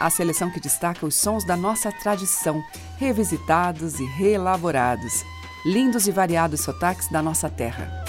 a seleção que destaca os sons da nossa tradição, revisitados e reelaborados. Lindos e variados sotaques da nossa terra.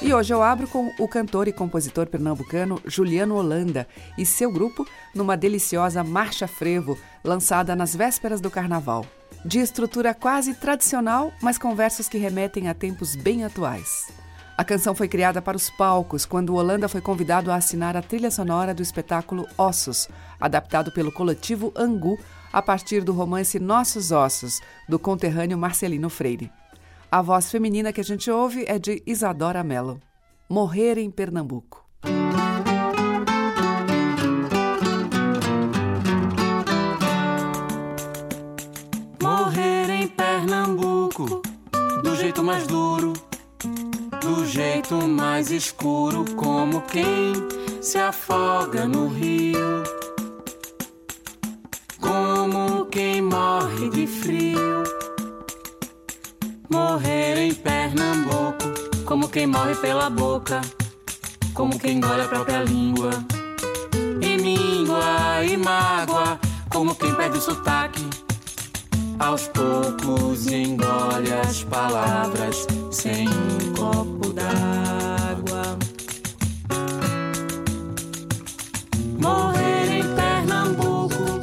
E hoje eu abro com o cantor e compositor pernambucano Juliano Holanda e seu grupo numa deliciosa Marcha Frevo, lançada nas vésperas do carnaval. De estrutura quase tradicional, mas com versos que remetem a tempos bem atuais. A canção foi criada para os palcos quando Holanda foi convidado a assinar a trilha sonora do espetáculo Ossos, adaptado pelo coletivo Angu a partir do romance Nossos Ossos, do conterrâneo Marcelino Freire. A voz feminina que a gente ouve é de Isadora Mello. Morrer em Pernambuco. Mais duro, do jeito mais escuro, como quem se afoga no rio, como quem morre de frio. Morrer em Pernambuco, como quem morre pela boca, como quem engole a própria língua. E míngua e mágoa, como quem perde o sotaque. Aos poucos engole as palavras sem um copo d'água. Morrer em Pernambuco,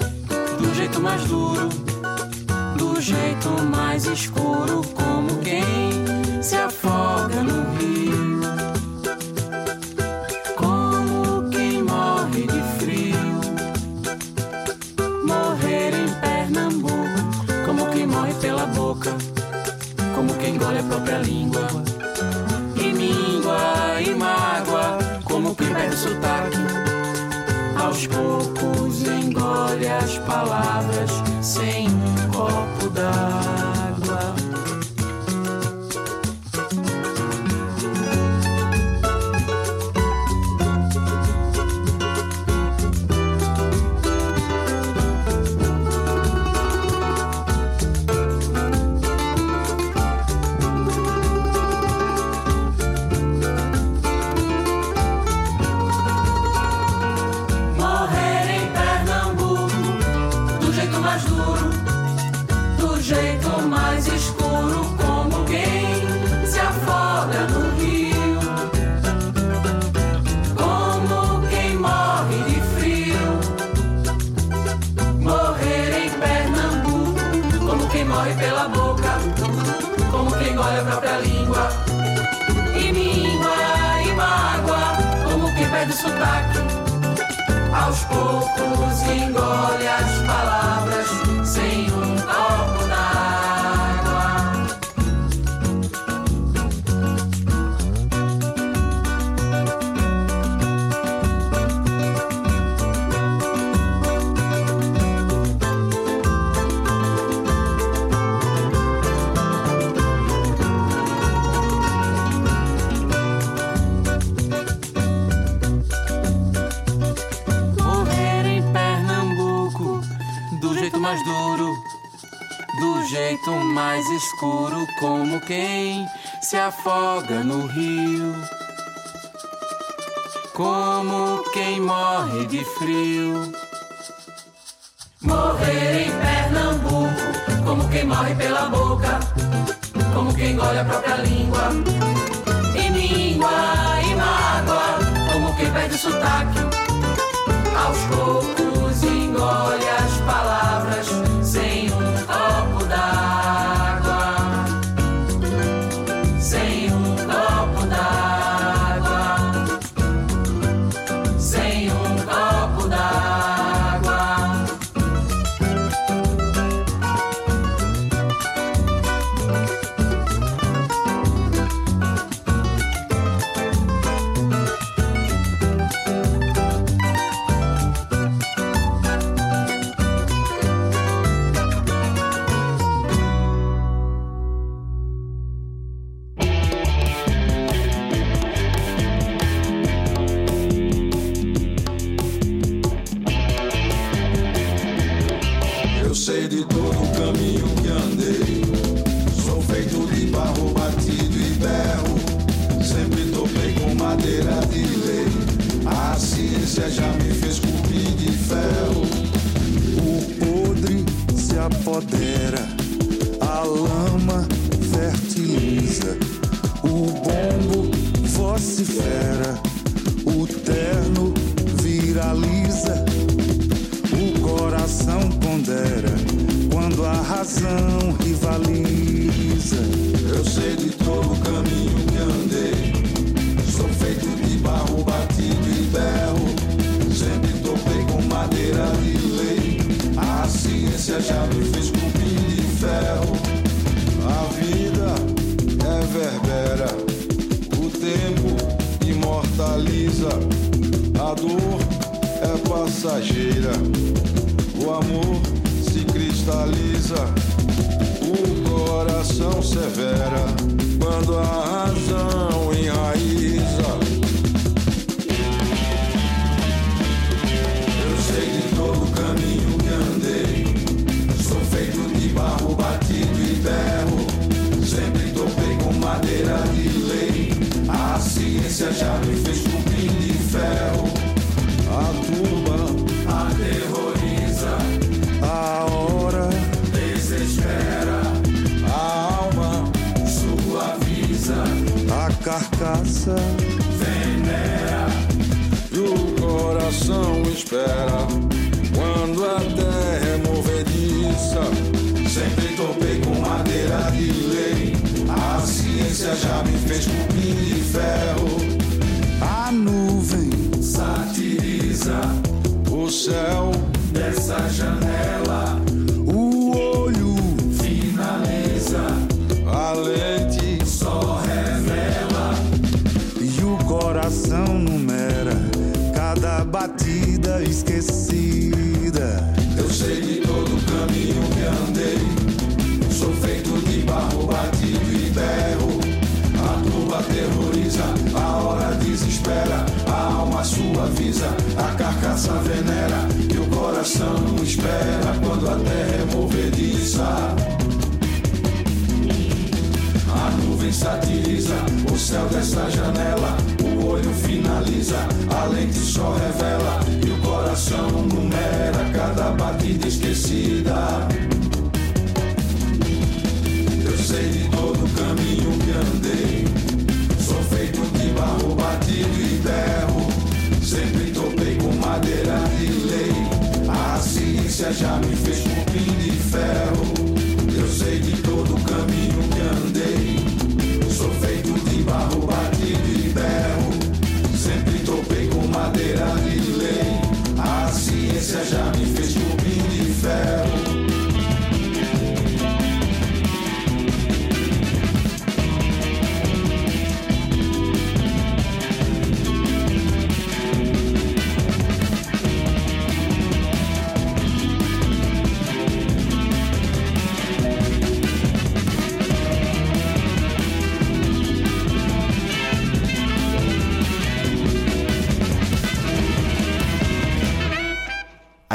do jeito mais duro, do jeito mais escuro, como quem se afoga no rio, engole a própria língua. E míngua e mágoa, como o sotaque. Aos poucos engole as palavras sem um copo d'água. Perde sotaque. Aos poucos engole as palavras mais duro, do jeito mais escuro, como quem se afoga no rio, como quem morre de frio. Morrer em Pernambuco, como quem morre pela boca, como quem engole a própria língua, e míngua e mágoa, como quem perde o sotaque. Aos poucos engole as palavras coração espera. Quando a terra é movediça, sempre topei com madeira de lei. A ciência já me fez cupim de ferro. A nuvem satiriza o céu dessa janela. A carcaça venera e o coração espera quando a terra é movediça. A nuvem satiriza o céu dessa janela. O olho finaliza, a lente só revela. E o coração numera cada batida esquecida. Eu sei de todo o caminho que andei. Sou feito de barro batido e berro. Sempre de lei. A ciência já me fez cupim de ferro. Eu sei de todo o caminho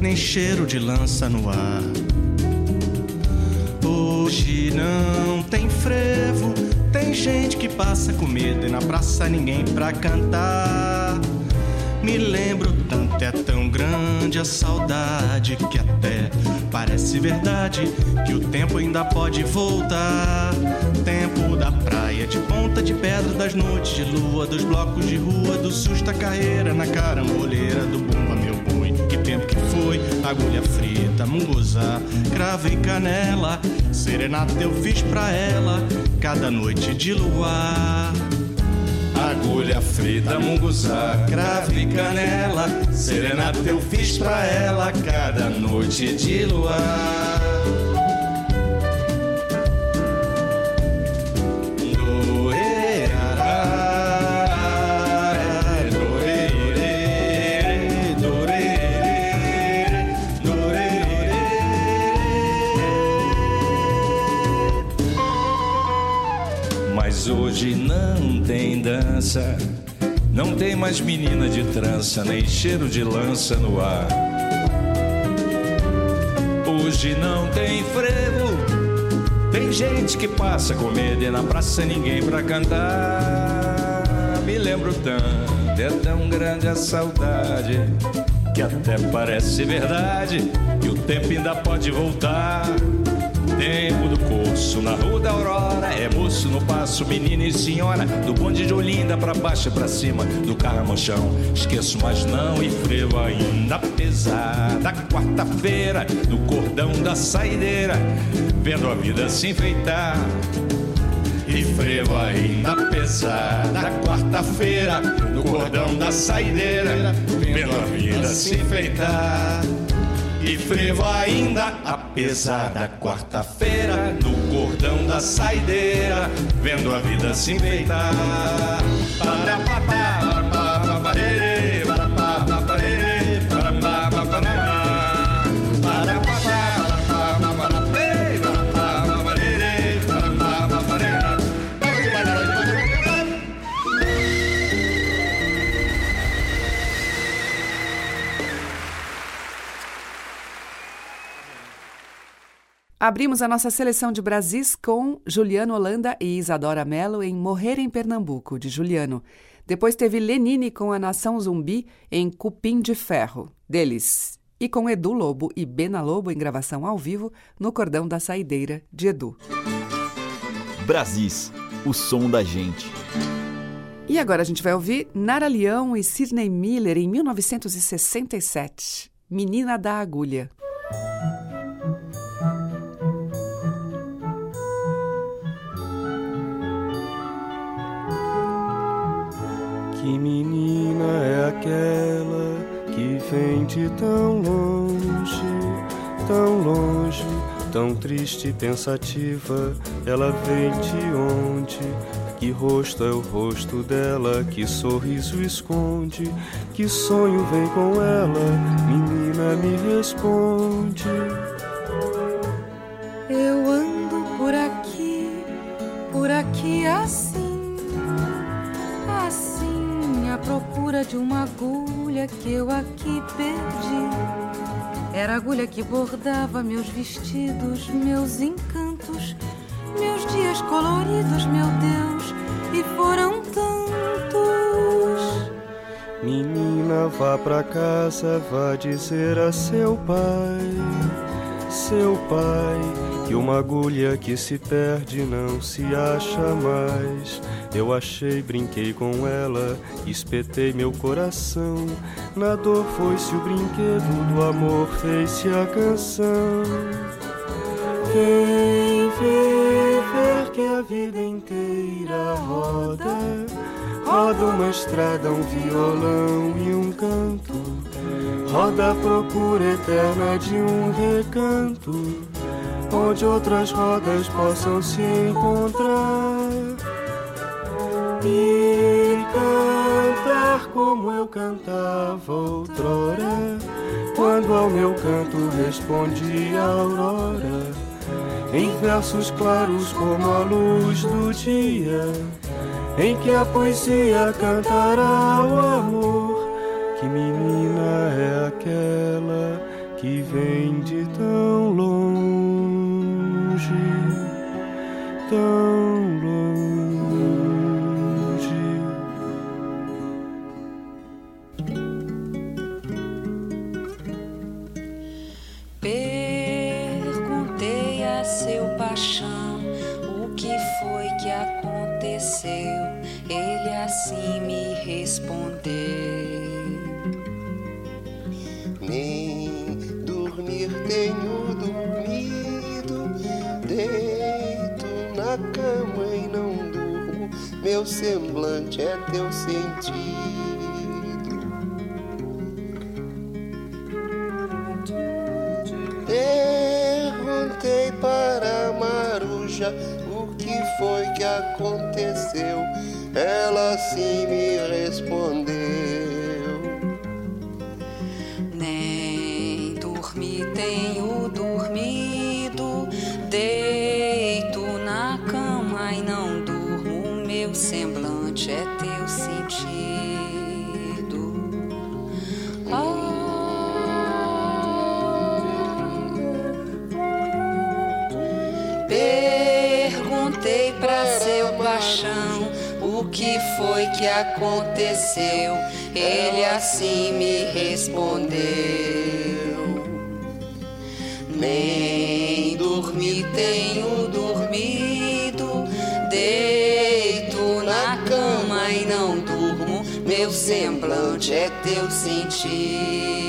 Nem cheiro de lança no ar. Hoje não tem frevo, tem gente que passa com medo e na praça ninguém pra cantar. Me lembro tanto, é tão grande a saudade que até parece verdade que o tempo ainda pode voltar. Tempo da praia, de ponta de pedra, das noites de lua, dos blocos de rua, do susto a carreira na caramboleira, do agulha frita, munguzá, cravo e canela. Serenata eu fiz pra ela, cada noite de luar. Agulha frita, munguzá, cravo e canela. Serenata eu fiz pra ela cada noite de luar. Dança, não tem mais menina de trança, nem cheiro de lança no ar. Hoje não tem frevo, tem gente que passa com medo e na praça ninguém pra cantar. Me lembro tanto, é tão grande a saudade que até parece verdade e o tempo ainda pode voltar. Tempo do curso, na rua da Aurora, é moço no passo, menina e senhora, do bonde de Olinda pra baixo e pra cima, do carro chão. Esqueço, mas não, e frevo ainda pesada. Quarta-feira, no cordão da saideira, vendo a vida se enfeitar. E frevo ainda pesada, quarta-feira, no cordão da saideira, vendo a vida se enfeitar. E frevo ainda a pesada quarta-feira cordão da saideira, vendo a vida se enfeitar. Para, para, Abrimos a nossa seleção de Brasis com Juliano Holanda e Isadora Mello em Morrer em Pernambuco, de Juliano. Depois teve Lenine com a Nação Zumbi em Cupim de Ferro, deles. E com Edu Lobo e Bena Lobo em gravação ao vivo no Cordão da Saideira, de Edu. Brasis, o som da gente. E agora a gente vai ouvir Nara Leão e Sidney Miller em 1967, Menina da Agulha. Que menina é aquela que vem de tão longe, tão longe, tão triste e pensativa? Ela vem de onde? Que rosto é o rosto dela? Que sorriso esconde? Que sonho vem com ela? Menina, me responde. Eu ando por aqui, por aqui assim, de uma agulha que eu aqui perdi. Era a agulha que bordava meus vestidos, meus encantos, meus dias coloridos, meu Deus, e foram tantos. Menina, vá pra casa, vá dizer a seu pai, seu pai, que uma agulha que se perde não se acha mais. Eu achei, brinquei com ela, espetei meu coração. Na dor foi-se o brinquedo, do amor fez-se a canção. Vem ver, ver que a vida inteira roda. Roda uma estrada, um violão e um canto. Roda a procura eterna de um recanto, onde outras rodas possam se encontrar e cantar como eu cantava outrora, quando ao meu canto respondia a aurora, em versos claros como a luz do dia, em que a poesia cantará o amor. Que menina é aquela que vem de tão 的 Meu semblante é teu sentido. Perguntei para Maruja o que foi que aconteceu. Ela sim me respondeu. Pra seu paixão o que foi que aconteceu. Ele assim me respondeu. Nem dormi tenho dormido, deito na cama e não durmo. Meu semblante é teu sentido.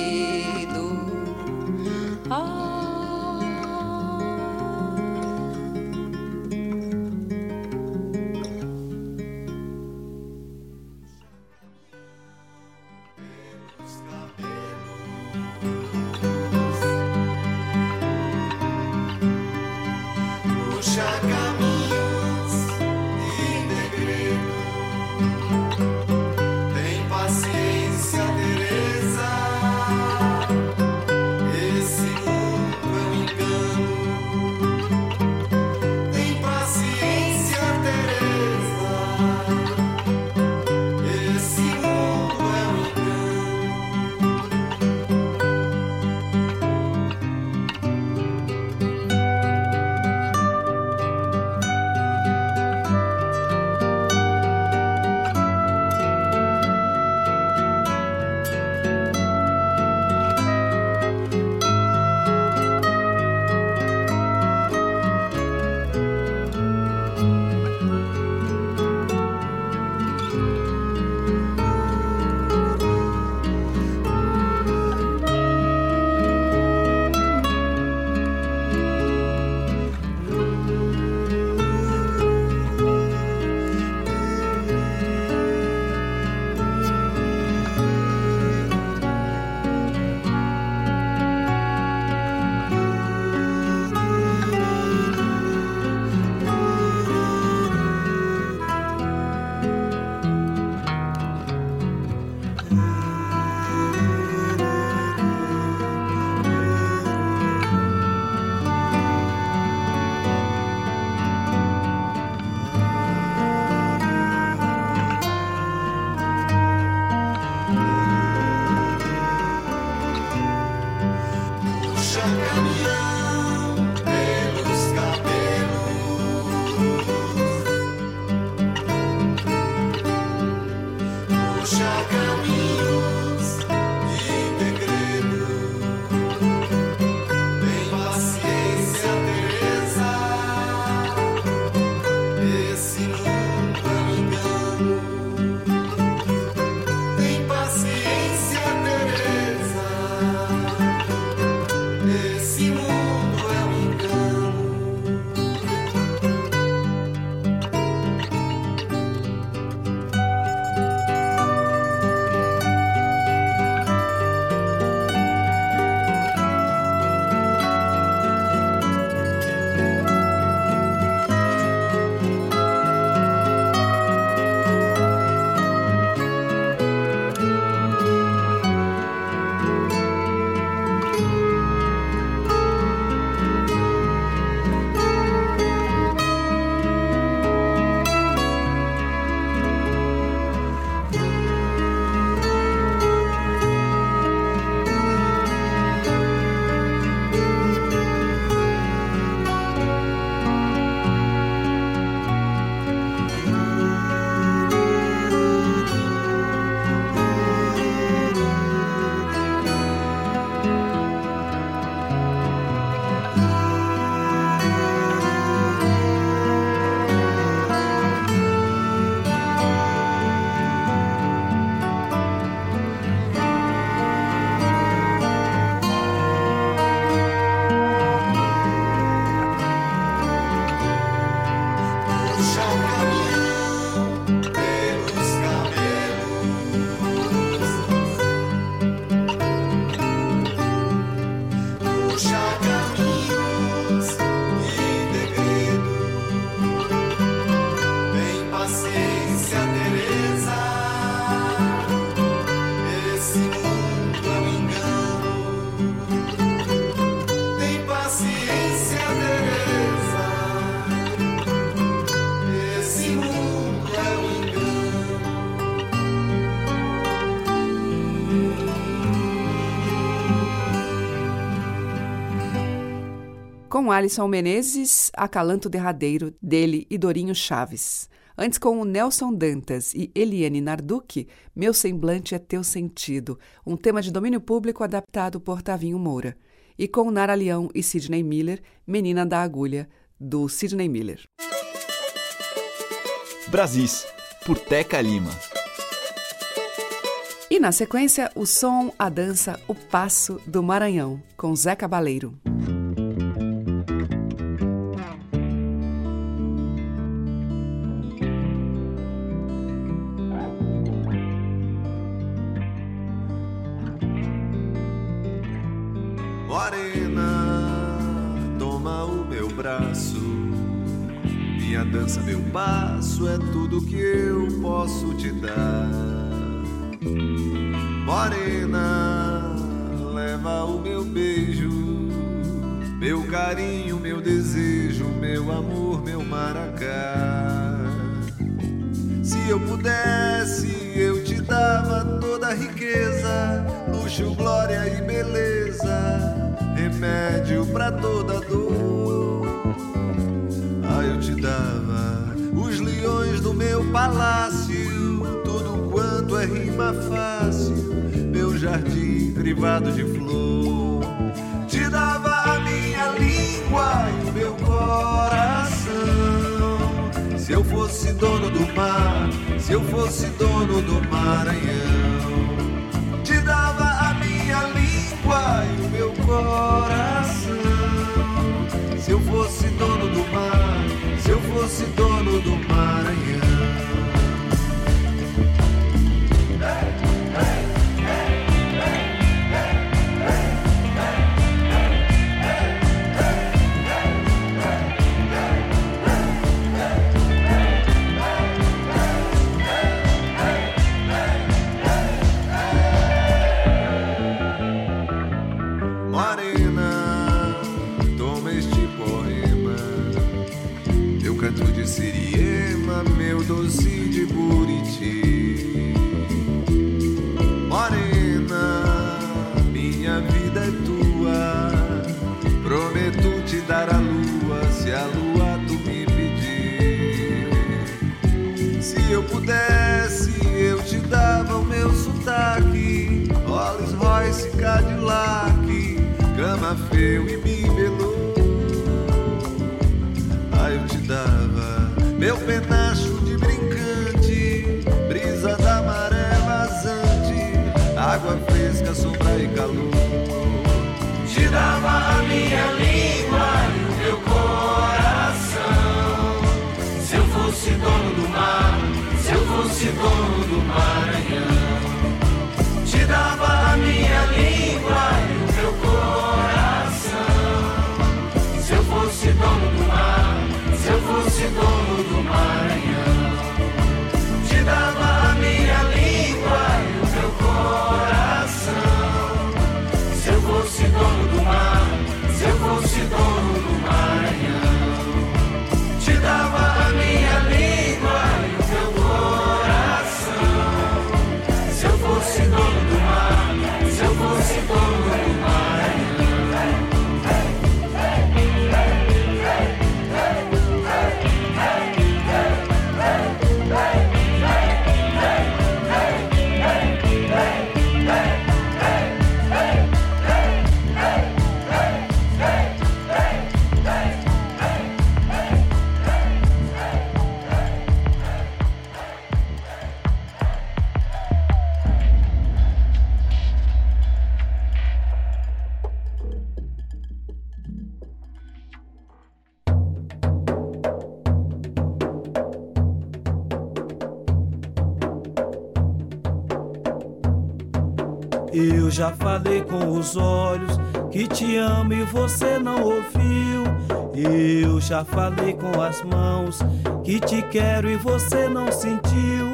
Com Alisson Menezes, Acalanto Derradeiro, dele e Dorinho Chaves. Antes, com o Nelson Dantas e Eliane Narducci, Meu Semblante é Teu Sentido, um tema de domínio público adaptado por Tavinho Moura. E com Nara Leão e Sidney Miller, Menina da Agulha, do Sidney Miller. Brasis, por Teca Lima. E na sequência, o som, a dança, o passo do Maranhão, com Zé Cabaleiro. Palácio, tudo quanto é rima fácil, meu jardim privado de flor. Te dava a minha língua e o meu coração. Se eu fosse dono do mar, se eu fosse dono do Maranhão, te dava a minha língua e o meu coração. Se eu fosse dono do mar, se eu fosse dono do Maranhão. Já falei com os olhos que te amo e você não ouviu. Eu já falei com as mãos que te quero e você não sentiu.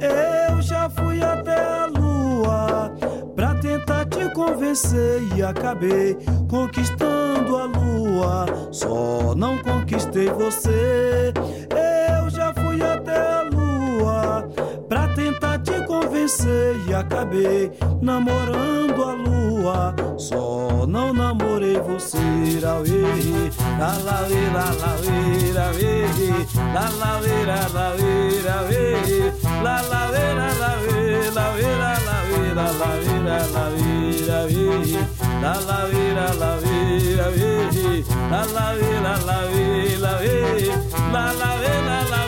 Eu já fui até a lua pra tentar te convencer e acabei conquistando a lua. Só não conquistei você. acabei namorando a lua. Só não namorei você, lauê, la lauê, la lauê, lauê, la lauê, la lauê, lauê, la lauê, la lauê, lauê, la lauê, la lauê, la lauê, lauê, la lauê, la lauê, lauê, la la la la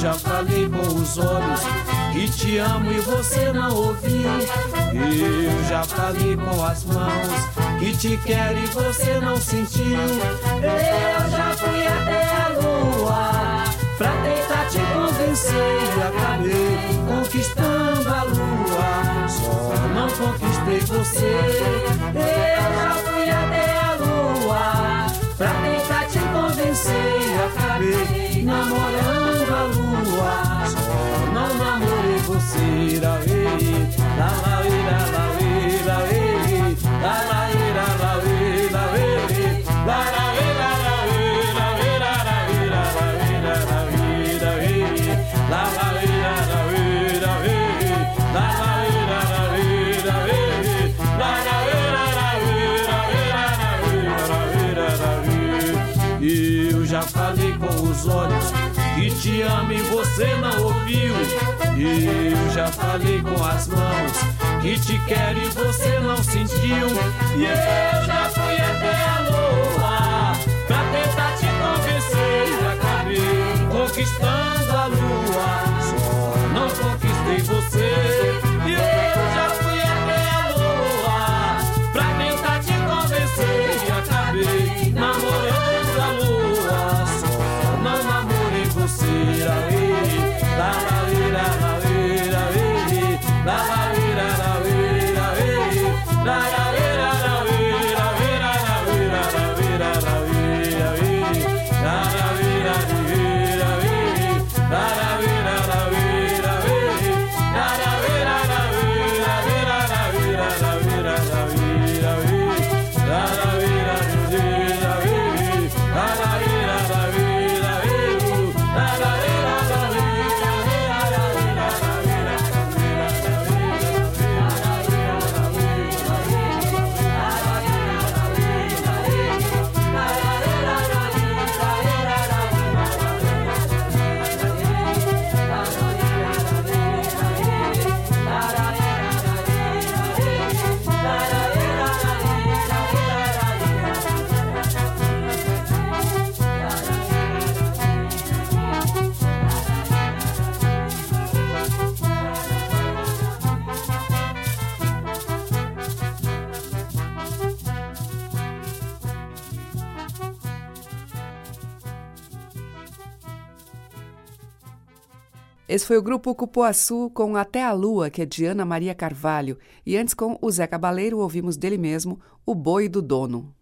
já falei com os olhos que te amo e você não ouviu eu já falei com as mãos que te quero e você não sentiu eu já fui até a lua pra tentar te convencer e acabei conquistando a lua. Só não conquistei você. Eu já fui até a lua pra tentar te convencer e acabei namorando. long falei com as mãos que te quero e você não sentiu. E eu já fui até a lua Esse foi o grupo Cupuaçu com Até a Lua, que é de Ana Maria Carvalho. E antes, com o Zé Cabaleiro, ouvimos dele mesmo O Boi do Dono.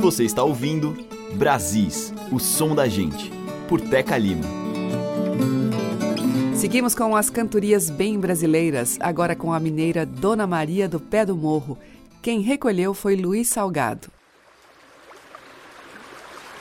Você está ouvindo Brasis, o som da gente, por Teca Lima. Seguimos com as cantorias bem brasileiras, agora com a mineira Dona Maria do Pé do Morro. Quem recolheu foi Luiz Salgado.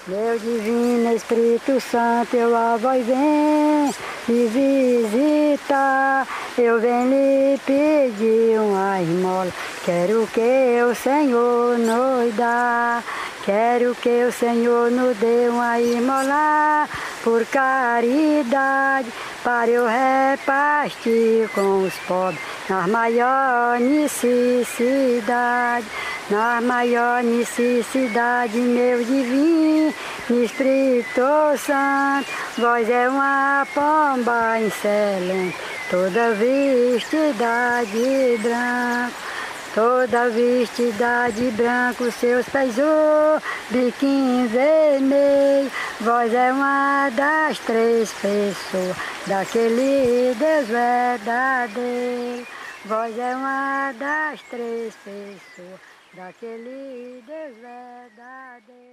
Meu divino Espírito Santo, eu a voz vem me visitar. Eu venho lhe pedir uma esmola. Quero que o Senhor nos dá. Quero que o Senhor nos dê uma esmola por caridade, para eu repartir com os pobres nas maiores necessidades na maior necessidade, meu divino Espírito Santo, vós é uma pomba excelente, toda vestida de branco, toda vestida de branco, seus pés o biquinho vermelho, vós é uma das três pessoas daquele Deus verdadeiro. Vós é uma das três pessoas daquele Deus verdadeiro.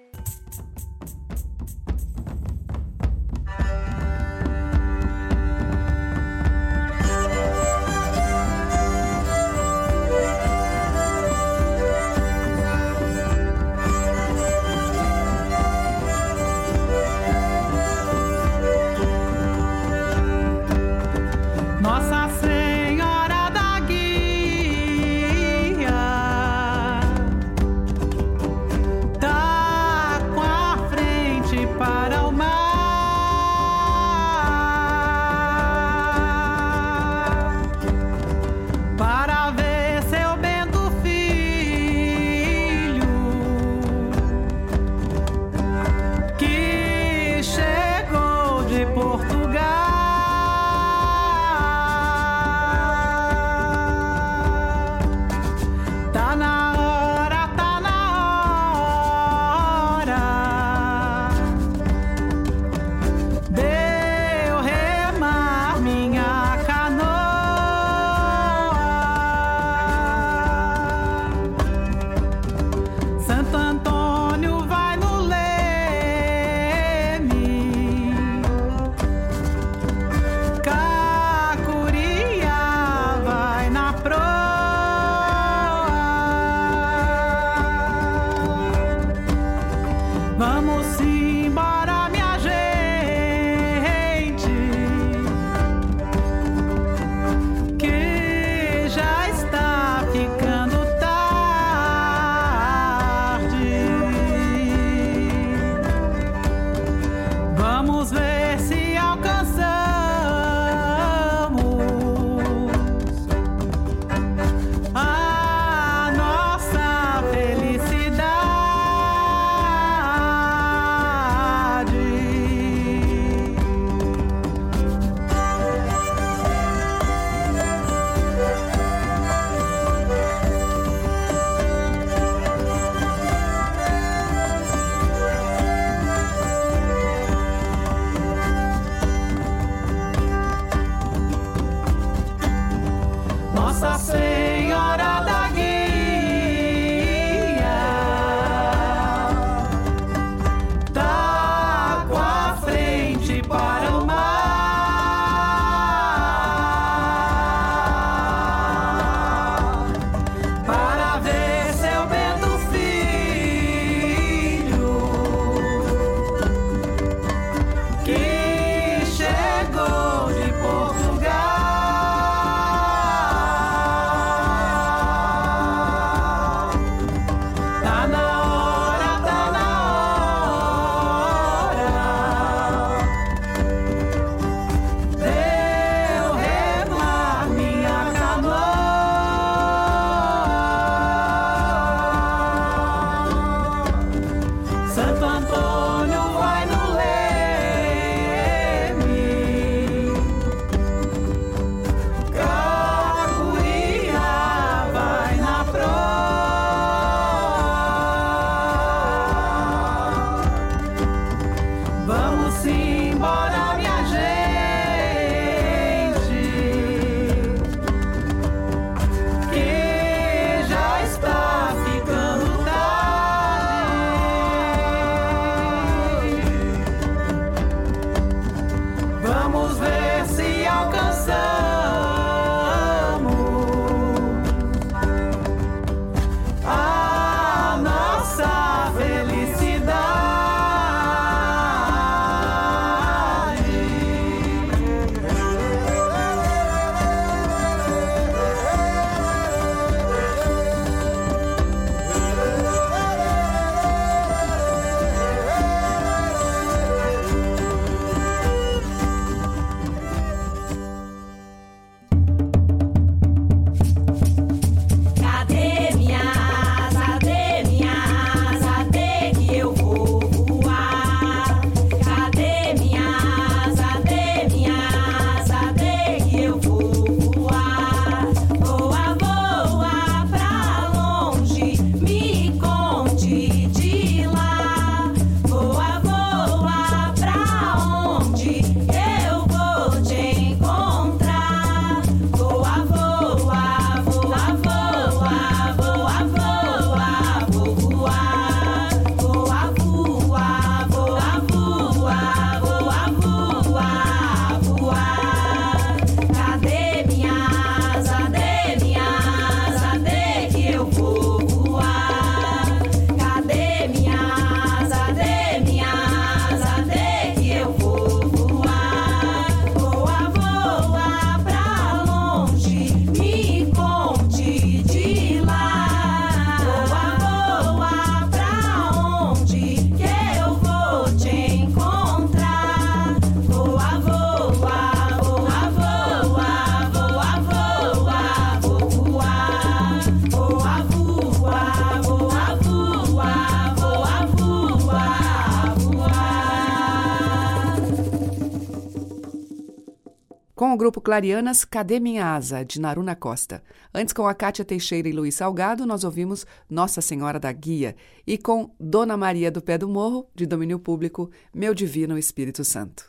Clarianas, Cadê Minha Asa, de Naruna Costa. Antes, com a Cátia Teixeira e Luiz Salgado, nós ouvimos Nossa Senhora da Guia. E com Dona Maria do Pé do Morro, de domínio público, Meu Divino Espírito Santo.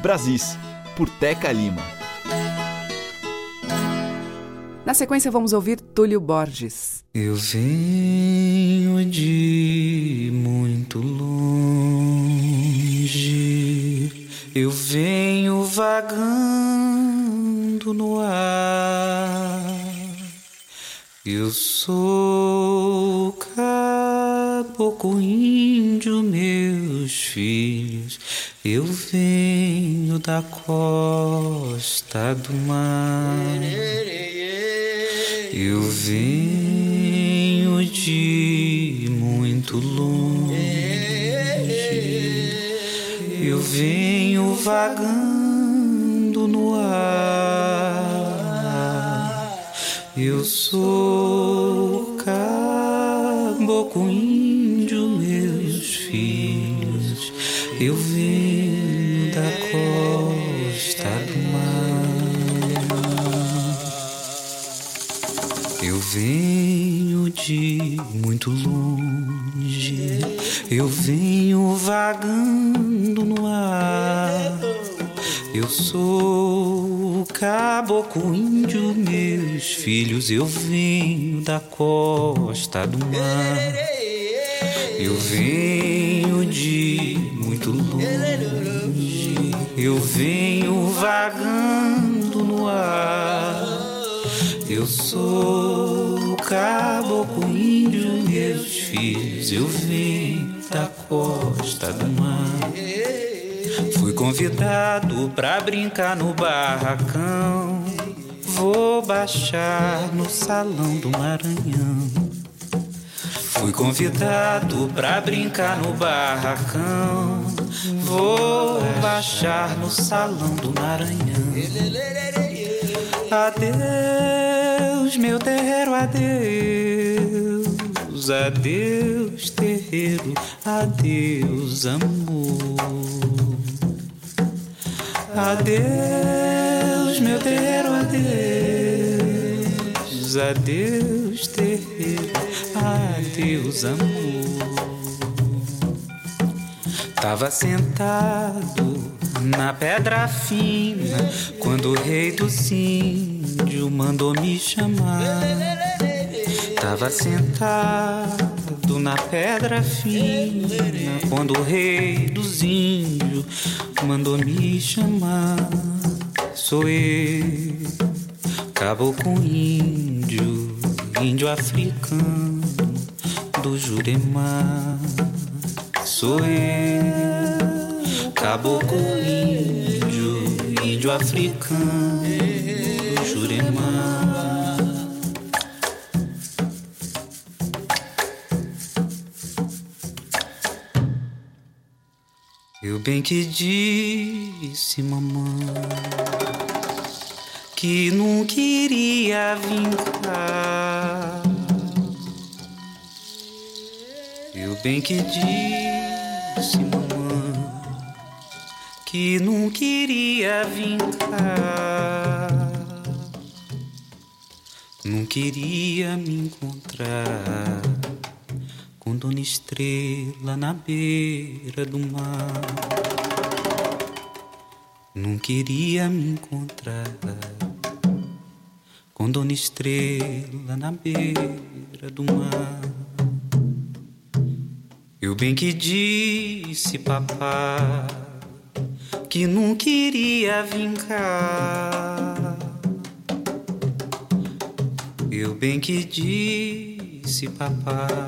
Brasis, por Teca Lima. Na sequência, vamos ouvir Túlio Borges. Eu venho de muito longe, eu venho vagando no ar. Eu sou caboclo índio, meus filhos. Eu venho da costa do mar. Eu venho de muito longe. Eu venho vagando no ar. Eu sou caboclo índio, meus filhos. Eu venho da costa do mar. Eu venho de muito longe. Eu venho vagando no ar. Eu sou caboclo índio, meus filhos. Eu venho da costa do mar. Eu venho de muito longe. Eu venho vagando no ar. Eu sou caboclo índio, meus filhos. Eu venho costa do mar. Fui convidado pra brincar no barracão. Vou baixar no salão do Maranhão. Fui convidado pra brincar no barracão. Vou baixar no salão do Maranhão. Adeus, meu terreiro, adeus. Adeus, terreiro, adeus, amor. Adeus, meu terreiro, adeus. Adeus, terreiro, adeus, amor. Tava sentado na pedra fina quando o rei do índio mandou me chamar. Tava sentado na pedra fina quando o rei dos índios mandou me chamar. Sou eu, caboclo índio, índio africano do Juremar. Sou eu, caboclo índio, índio africano do Juremar. Bem que disse, mamãe, que não queria cá. Eu bem que disse, mamãe, que não queria cá. Não queria me encontrar com Dona Estrela na beira do mar. Não queria me encontrar com Dona Estrela na beira do mar. Eu bem que disse, papá, que não queria cá. Eu bem que disse, papá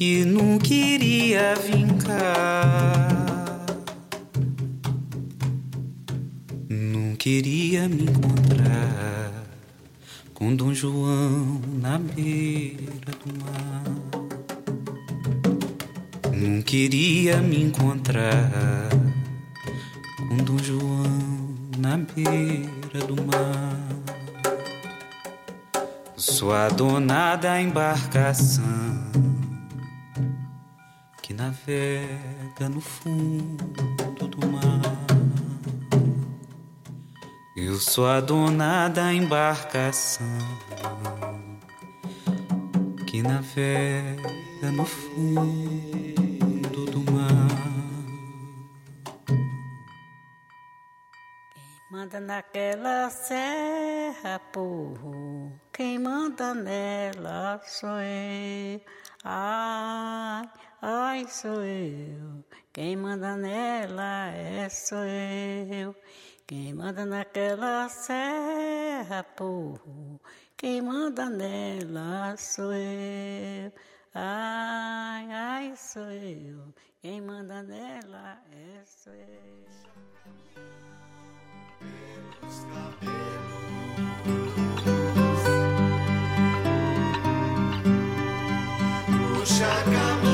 que não queria cá. Não queria me encontrar com Dom João na beira do mar. Não queria me encontrar com Dom João na beira do mar. Sou a dona da embarcação navega no fundo do mar. Eu sou a dona da embarcação que navega no fundo do mar. Quem manda naquela serra, porro, quem manda nela sou eu. Ai, ai, sou eu. Quem manda nela é sou eu. Quem manda naquela serra, porro, quem manda nela sou eu. Ai, ai, sou eu. Quem manda nela é sou eu. Puxa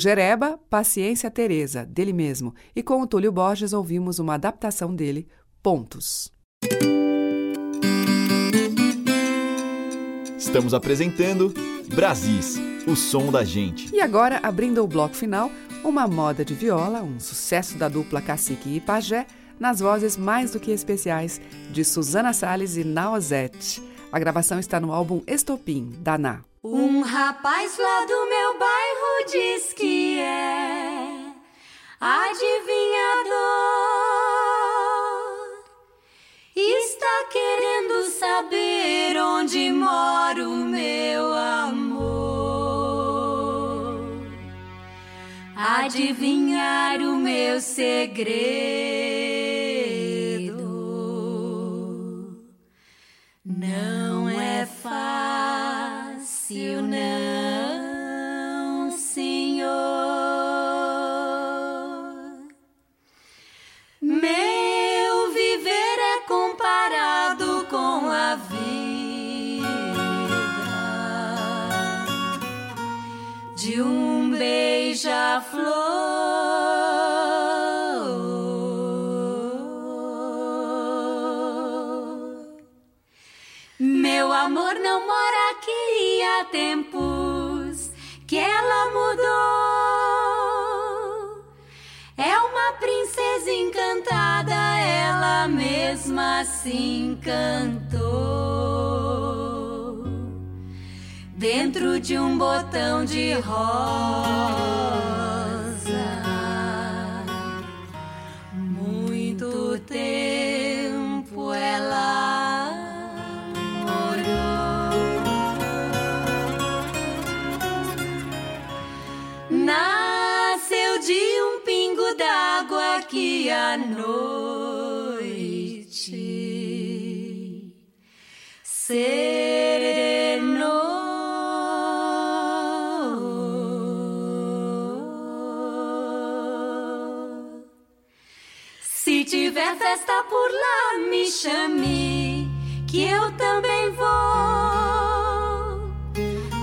Jereba, Paciência Teresa, dele mesmo, e com o Túlio Borges ouvimos uma adaptação dele, Pontos. Estamos apresentando Brasis, o som da gente. E agora, abrindo o bloco final, uma moda de viola, um sucesso da dupla Cacique e Pajé, nas vozes mais do que especiais de Susana Salles e Naozete. A gravação está no álbum Estopim, da Ná. Um rapaz lá do meu bairro diz que é adivinhador. Está querendo saber onde mora o meu amor. Adivinhar o meu segredo. Não é fácil, não, de um beija-flor. Meu amor não mora aqui há tempos que ela mudou. É uma princesa encantada, ela mesma se encantou. Dentro de um botão de rosa. Muito tempo ela morou. Nasceu de um pingo d'água que à noite serenou. Festa por lá, me chame, que eu também vou.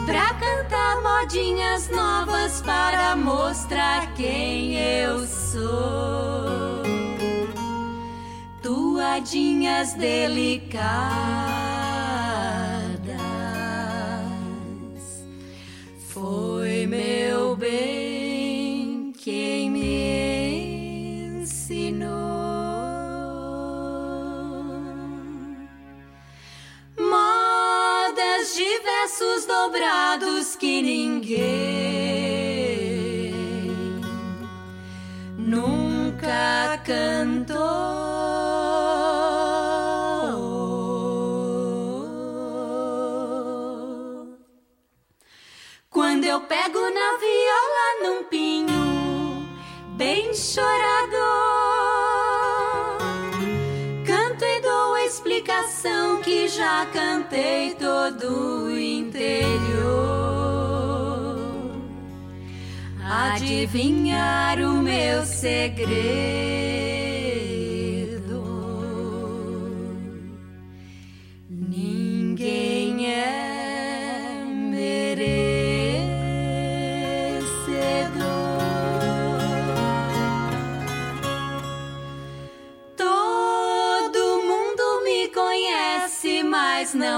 Pra cantar modinhas novas, para mostrar quem eu sou. Tuadinhas delicadas, foi meu bem quem me versos dobrados que ninguém nunca cantou. Quando eu pego na viola num pinho bem chorador, já cantei todo o interior. Adivinhar o meu segredo.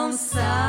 Não sabe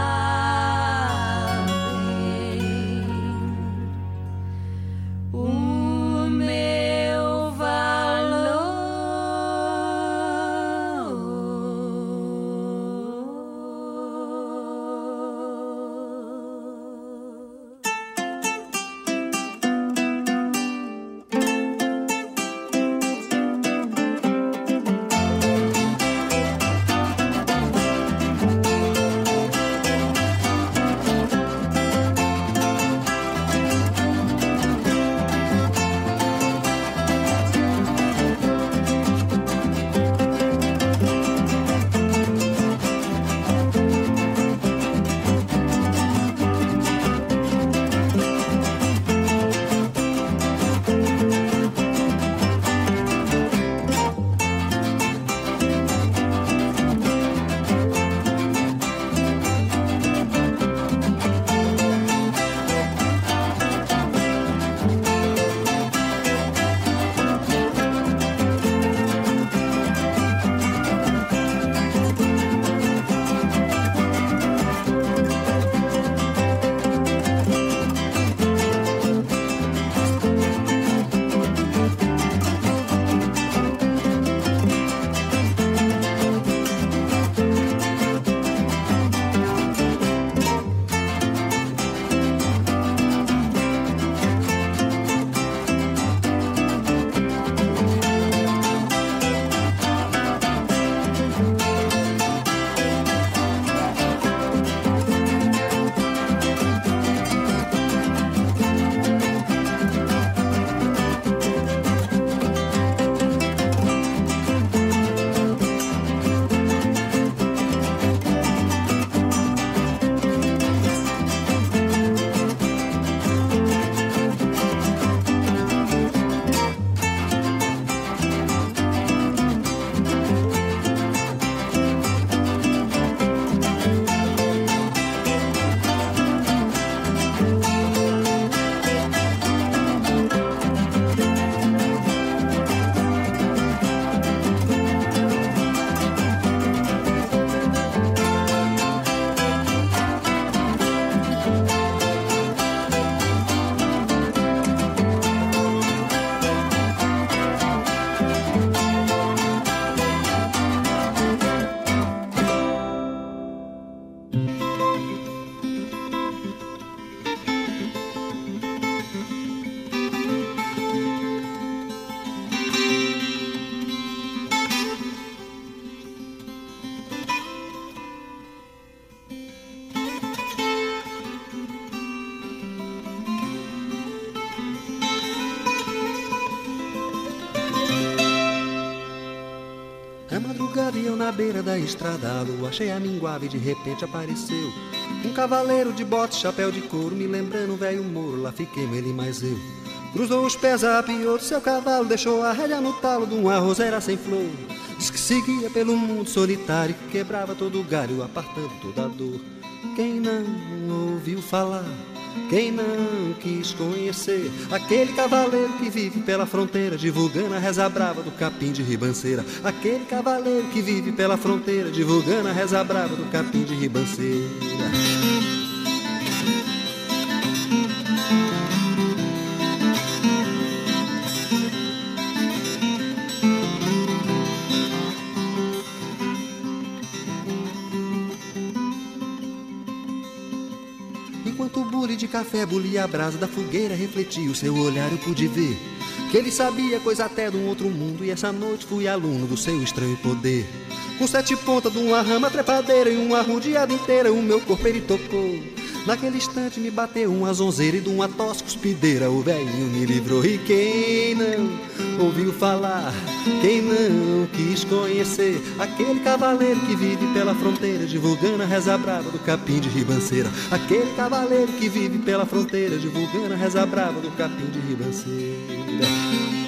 estrada, a lua cheia minguava e de repente apareceu um cavaleiro de bote, chapéu de couro, me lembrando um velho moro, lá fiquei ele mais eu. Cruzou os pés, apiou do seu cavalo, deixou a rédea no talo de uma roseira sem flor. Diz que seguia pelo mundo solitário, que quebrava todo o galho, apartando toda a dor. Quem não ouviu falar quem não quis conhecer aquele cavaleiro que vive pela fronteira, divulgando a reza brava do capim de ribanceira. Aquele cavaleiro que vive pela fronteira, divulgando a reza brava do capim de ribanceira. Café bulia a brasa da fogueira, refletia o seu olhar, eu pude ver que ele sabia coisa até de um outro mundo. E essa noite fui aluno do seu estranho poder. Com sete pontas de uma rama trepadeira e uma rodeada inteira, o meu corpo ele tocou. Naquele instante me bateu uma zonzeira e de uma tosse cuspideira O velhinho me livrou. E quem não ouviu falar Quem não quis conhecer Aquele cavaleiro que vive pela fronteira Divulgando a reza brava do capim de ribanceira. Aquele cavaleiro que vive pela fronteira Divulgando a reza brava do capim de ribanceira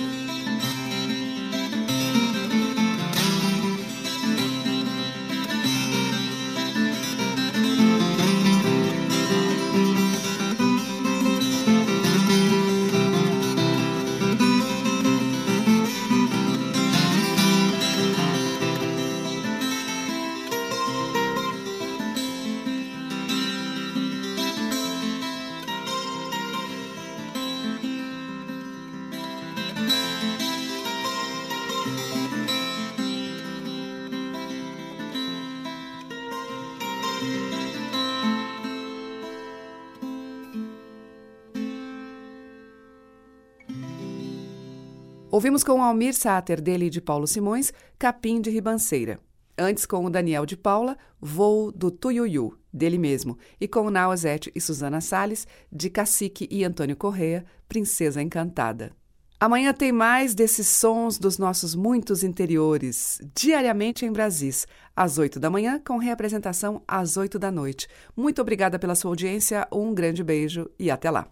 Ouvimos com Almir Sater, dele de Paulo Simões, Capim de Ribanceira. Antes com o Daniel de Paula, Voo do Tuiuiu, dele mesmo. E com Naozete e Susana Salles, de Cacique e Antônio Correa, Princesa Encantada. Amanhã tem mais desses sons dos nossos muitos interiores, diariamente em Brasis, às 8 da manhã, com reapresentação às 8 da noite. Muito obrigada pela sua audiência, um grande beijo e até lá.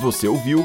Você ouviu